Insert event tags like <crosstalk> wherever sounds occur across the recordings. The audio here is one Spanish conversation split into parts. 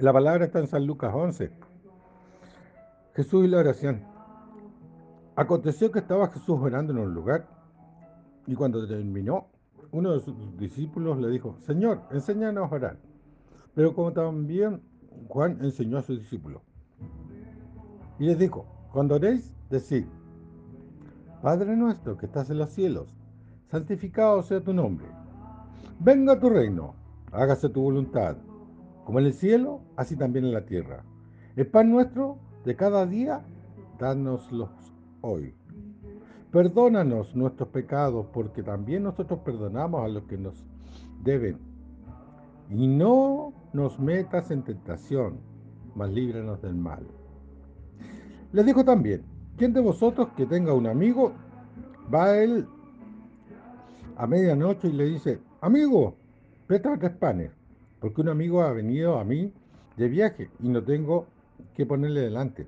La palabra está en San Lucas 11. Jesús y la oración. Aconteció que estaba Jesús orando en un lugar y cuando terminó, uno de sus discípulos le dijo, Señor, enséñanos a orar. Pero como también Juan enseñó a sus discípulos. Y les dijo, cuando oréis, decid, Padre nuestro que estás en los cielos, santificado sea tu nombre. Venga tu reino, hágase tu voluntad como en el cielo, así también en la tierra. El pan nuestro de cada día, dánoslo hoy. Perdónanos nuestros pecados, porque también nosotros perdonamos a los que nos deben. Y no nos metas en tentación, mas líbranos del mal. Les dijo también, ¿quién de vosotros que tenga un amigo, va a él a medianoche y le dice, amigo, préstame tres panes? Porque un amigo ha venido a mí de viaje y no tengo que ponerle delante.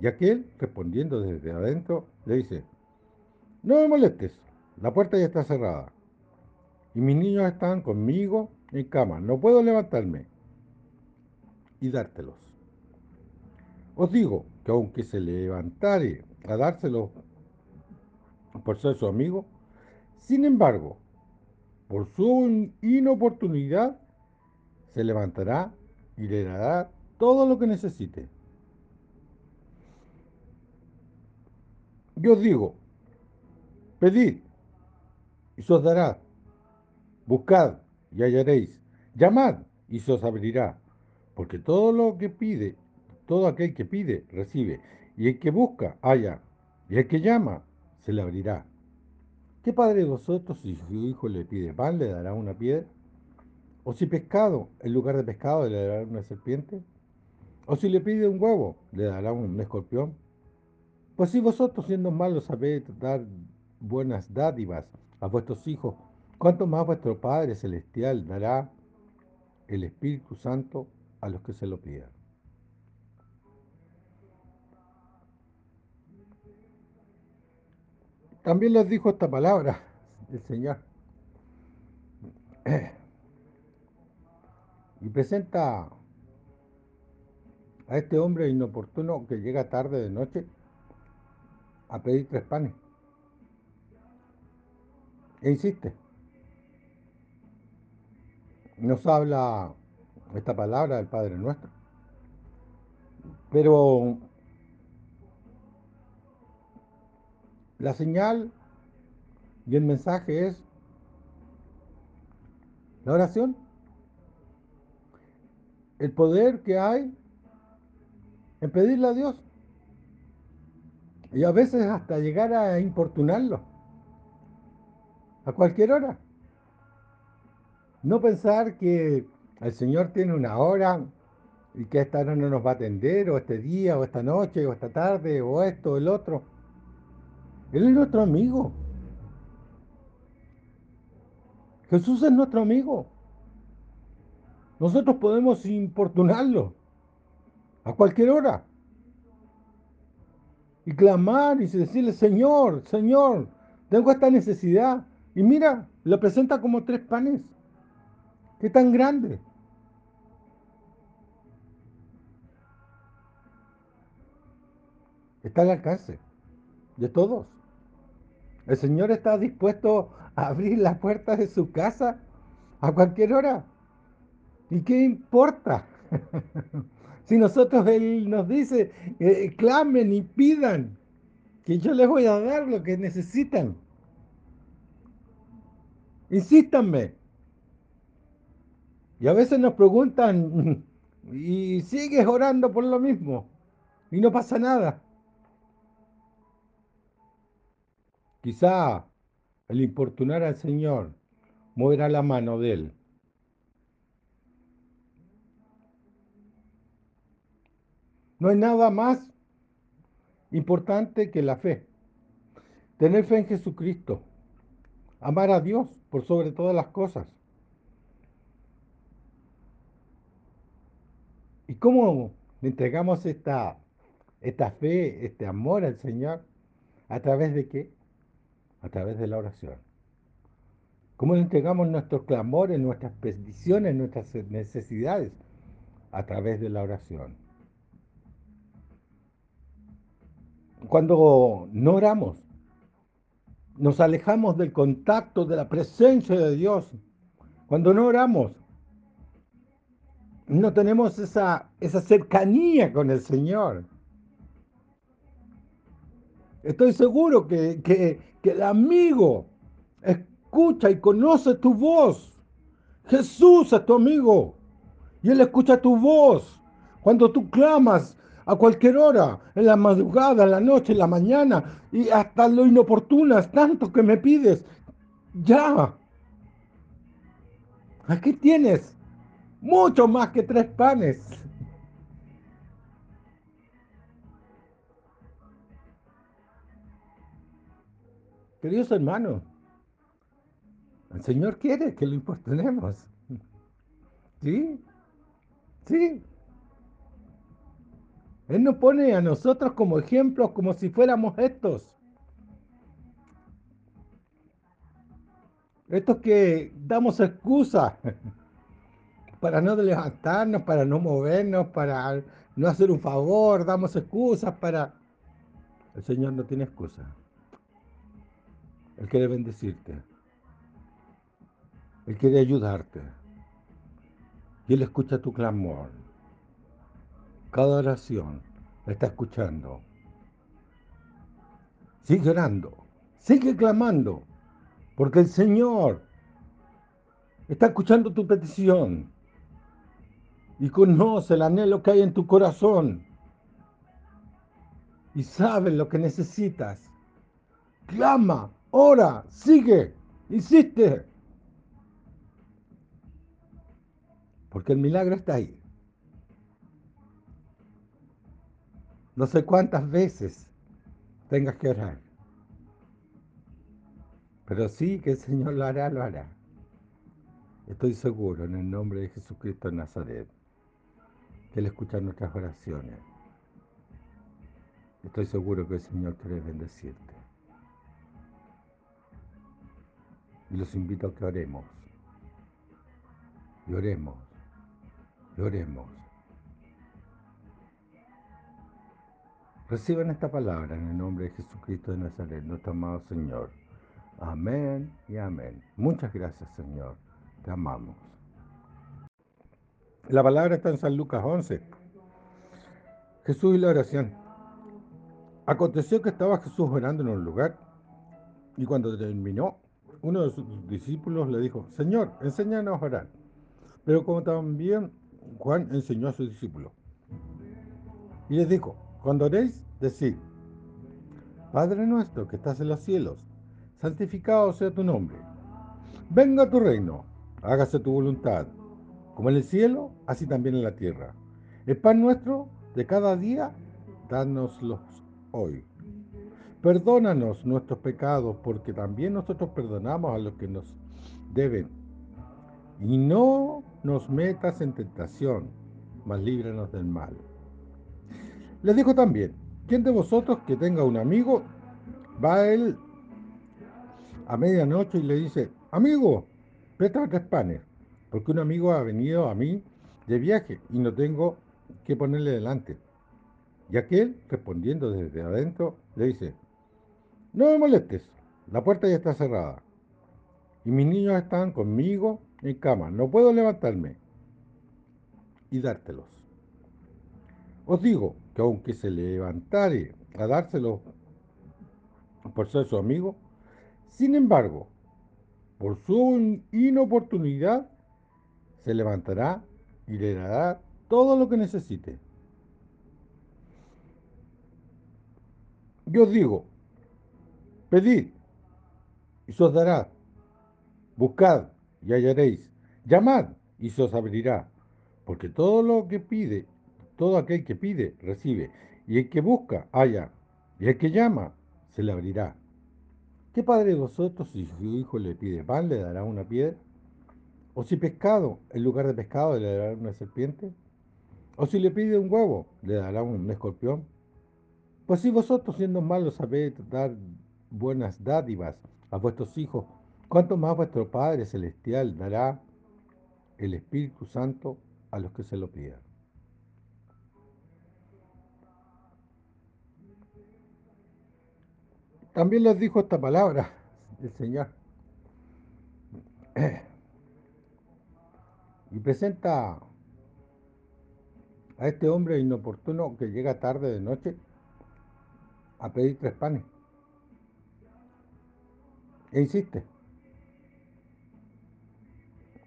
Y aquel, respondiendo desde adentro, le dice, no me molestes, la puerta ya está cerrada. Y mis niños están conmigo en cama, no puedo levantarme y dártelos. Os digo que aunque se levantare a dárselos por ser su amigo, sin embargo, por su inoportunidad, se levantará y le dará todo lo que necesite. Yo digo, pedid y se os dará, buscad y hallaréis, llamad y se os abrirá, porque todo lo que pide, todo aquel que pide, recibe, y el que busca, halla, y el que llama, se le abrirá. ¿Qué padre de vosotros, si su hijo le pide pan, le dará una piedra? O si pescado, en lugar de pescado, le dará una serpiente. O si le pide un huevo, le dará un escorpión. Pues si vosotros siendo malos sabéis dar buenas dádivas a vuestros hijos, ¿cuánto más vuestro Padre Celestial dará el Espíritu Santo a los que se lo pidan? También les dijo esta palabra el Señor. <clears throat> y presenta a este hombre inoportuno que llega tarde de noche a pedir tres panes. E insiste. Nos habla esta palabra del Padre Nuestro. Pero la señal y el mensaje es la oración el poder que hay en pedirle a Dios. Y a veces hasta llegar a importunarlo. A cualquier hora. No pensar que el Señor tiene una hora y que esta hora no nos va a atender, o este día, o esta noche, o esta tarde, o esto, o el otro. Él es nuestro amigo. Jesús es nuestro amigo. Nosotros podemos importunarlo a cualquier hora y clamar y decirle, Señor, Señor, tengo esta necesidad. Y mira, lo presenta como tres panes. ¿Qué tan grande? Está al alcance de todos. El Señor está dispuesto a abrir las puertas de su casa a cualquier hora. ¿Y qué importa? <laughs> si nosotros Él nos dice, eh, clamen y pidan, que yo les voy a dar lo que necesitan. Insístanme. Y a veces nos preguntan, <laughs> y sigues orando por lo mismo, y no pasa nada. Quizá el importunar al Señor moverá la mano de Él No hay nada más importante que la fe. Tener fe en Jesucristo. Amar a Dios por sobre todas las cosas. ¿Y cómo le entregamos esta, esta fe, este amor al Señor? ¿A través de qué? A través de la oración. ¿Cómo le entregamos nuestros clamores, nuestras peticiones, nuestras necesidades? a través de la oración. Cuando no oramos, nos alejamos del contacto, de la presencia de Dios. Cuando no oramos, no tenemos esa, esa cercanía con el Señor. Estoy seguro que, que, que el amigo escucha y conoce tu voz. Jesús es tu amigo y Él escucha tu voz. Cuando tú clamas a cualquier hora, en la madrugada, en la noche, en la mañana, y hasta lo inoportunas, tanto que me pides, ya. Aquí tienes mucho más que tres panes. Queridos hermanos, el Señor quiere que lo importunemos. ¿Sí? ¿Sí? Él nos pone a nosotros como ejemplos, como si fuéramos estos. Estos que damos excusa <laughs> para no levantarnos, para no movernos, para no hacer un favor, damos excusas para... El Señor no tiene excusa. Él quiere bendecirte. Él quiere ayudarte. Y Él escucha tu clamor. Cada oración la está escuchando. Sigue orando. Sigue clamando. Porque el Señor está escuchando tu petición. Y conoce el anhelo que hay en tu corazón. Y sabe lo que necesitas. Clama, ora, sigue, insiste. Porque el milagro está ahí. No sé cuántas veces tengas que orar. Pero sí que el Señor lo hará, lo hará. Estoy seguro en el nombre de Jesucristo de Nazaret que Él escucha nuestras oraciones. Estoy seguro que el Señor quiere bendecirte. Y los invito a que oremos. Y oremos oremos. Reciban esta palabra en el nombre de Jesucristo de Nazaret, nuestro amado Señor. Amén y amén. Muchas gracias, Señor. Te amamos. La palabra está en San Lucas 11. Jesús y la oración. Aconteció que estaba Jesús orando en un lugar y cuando terminó, uno de sus discípulos le dijo, Señor, enséñanos a orar. Pero como también Juan enseñó a sus discípulos. Y les dijo, cuando oréis, decid, Padre nuestro que estás en los cielos, santificado sea tu nombre. Venga tu reino, hágase tu voluntad, como en el cielo, así también en la tierra. El pan nuestro de cada día, dánoslo hoy. Perdónanos nuestros pecados, porque también nosotros perdonamos a los que nos deben. Y no nos metas en tentación, mas líbranos del mal. Les dijo también, ¿quién de vosotros que tenga un amigo va a él a medianoche y le dice, amigo, préstame tres panes, porque un amigo ha venido a mí de viaje y no tengo que ponerle delante? Y aquel, respondiendo desde adentro, le dice, no me molestes, la puerta ya está cerrada y mis niños están conmigo en cama, no puedo levantarme y dártelos. Os digo que aunque se levantare a dárselos por ser su amigo, sin embargo, por su inoportunidad, se levantará y le dará todo lo que necesite. Yo digo, pedid y se os dará, buscad y hallaréis. Llamad y se os abrirá. Porque todo lo que pide, todo aquel que pide, recibe. Y el que busca, halla. Y el que llama, se le abrirá. ¿Qué padre de vosotros, si su hijo le pide pan, le dará una piedra? ¿O si pescado, en lugar de pescado, le dará una serpiente? ¿O si le pide un huevo, le dará un escorpión? Pues si vosotros, siendo malos, sabéis dar buenas dádivas a vuestros hijos, ¿Cuánto más vuestro Padre Celestial dará el Espíritu Santo a los que se lo pidan? También les dijo esta palabra el Señor. Y presenta a este hombre inoportuno que llega tarde de noche a pedir tres panes. E insiste.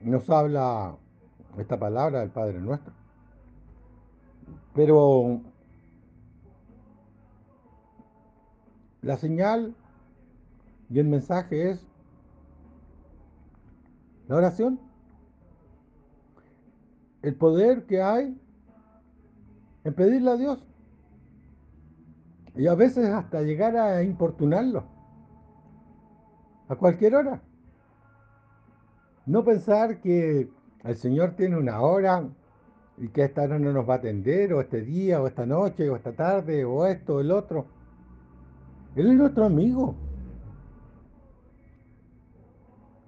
Nos habla esta palabra del Padre Nuestro. Pero la señal y el mensaje es la oración. El poder que hay en pedirle a Dios. Y a veces hasta llegar a importunarlo. A cualquier hora. No pensar que el Señor tiene una hora y que esta hora no nos va a atender, o este día, o esta noche, o esta tarde, o esto, o el otro. Él es nuestro amigo.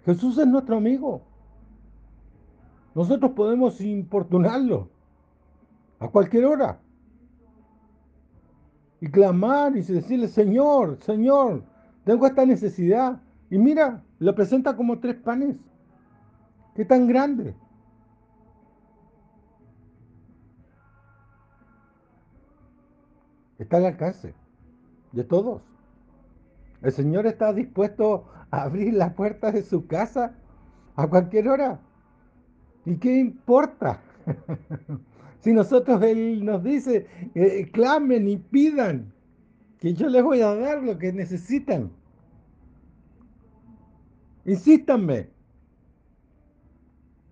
Jesús es nuestro amigo. Nosotros podemos importunarlo a cualquier hora. Y clamar y decirle, Señor, Señor, tengo esta necesidad. Y mira, lo presenta como tres panes. ¿Qué tan grande? Está al alcance de todos. El Señor está dispuesto a abrir las puertas de su casa a cualquier hora. ¿Y qué importa? <laughs> si nosotros Él nos dice, eh, clamen y pidan, que yo les voy a dar lo que necesitan. Insístanme.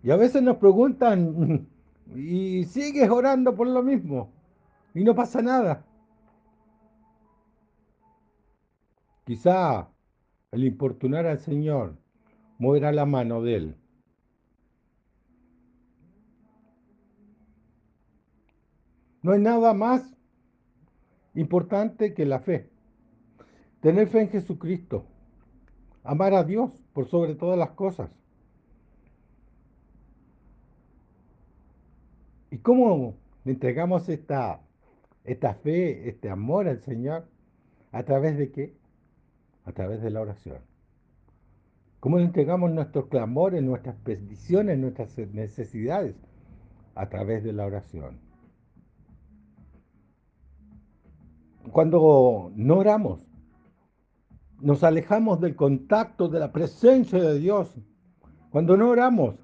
Y a veces nos preguntan, <laughs> y sigues orando por lo mismo, y no pasa nada. Quizá el importunar al Señor moverá la mano de Él. No hay nada más importante que la fe. Tener fe en Jesucristo. Amar a Dios por sobre todas las cosas. ¿Y cómo le entregamos esta, esta fe, este amor al Señor? ¿A través de qué? A través de la oración. ¿Cómo entregamos nuestros clamores, nuestras peticiones, nuestras necesidades? A través de la oración. Cuando no oramos, nos alejamos del contacto, de la presencia de Dios. Cuando no oramos,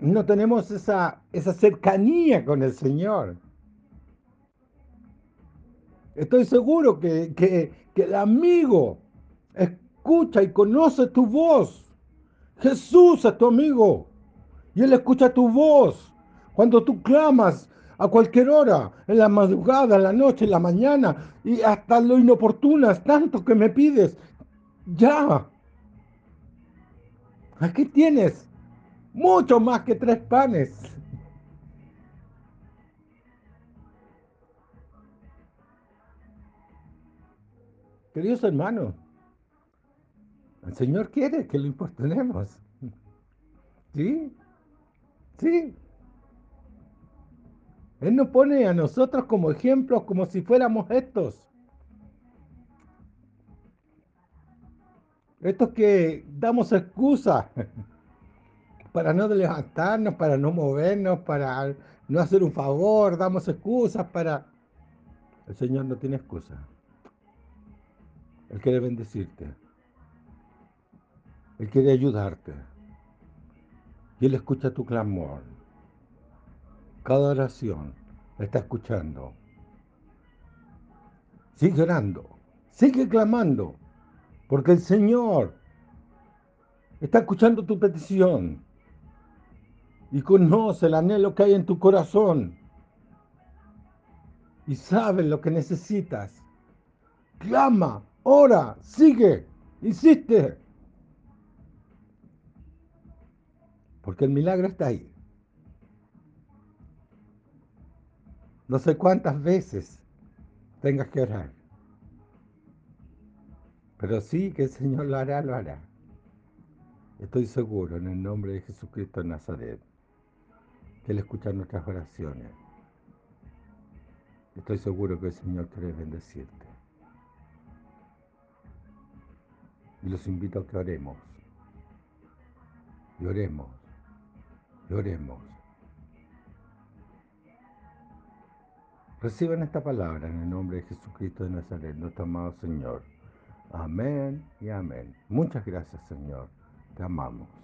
no tenemos esa, esa cercanía con el Señor. Estoy seguro que, que, el amigo escucha y conoce tu voz. Jesús es tu amigo y Él escucha tu voz. Cuando tú clamas a cualquier hora, en la madrugada, en la noche, en la mañana, y hasta lo inoportunas, tanto que me pides, ya. Aquí tienes mucho más que tres panes. Queridos hermanos, el Señor quiere que lo importunemos. ¿Sí? Sí. Él nos pone a nosotros como ejemplos, como si fuéramos estos. Estos que damos excusa <laughs> para no levantarnos, para no movernos, para no hacer un favor, damos excusas para... El Señor no tiene excusa. Él quiere bendecirte. Él quiere ayudarte. Y Él escucha tu clamor. Cada oración está escuchando. Sigue orando. Sigue clamando. Porque el Señor está escuchando tu petición. Y conoce el anhelo que hay en tu corazón. Y sabe lo que necesitas. Clama ora, sigue, insiste. Porque el milagro está ahí. No sé cuántas veces tengas que orar. Pero sí que el Señor lo hará, lo hará. Estoy seguro en el nombre de Jesucristo de Nazaret que Él escucha nuestras oraciones. Estoy seguro que el Señor quiere bendecirte. Y los invito a que oremos. Y oremos. Y oremos. Reciban esta palabra en el nombre de Jesucristo de Nazaret, nuestro amado Señor. Amén y amén. Muchas gracias, Señor. Te amamos.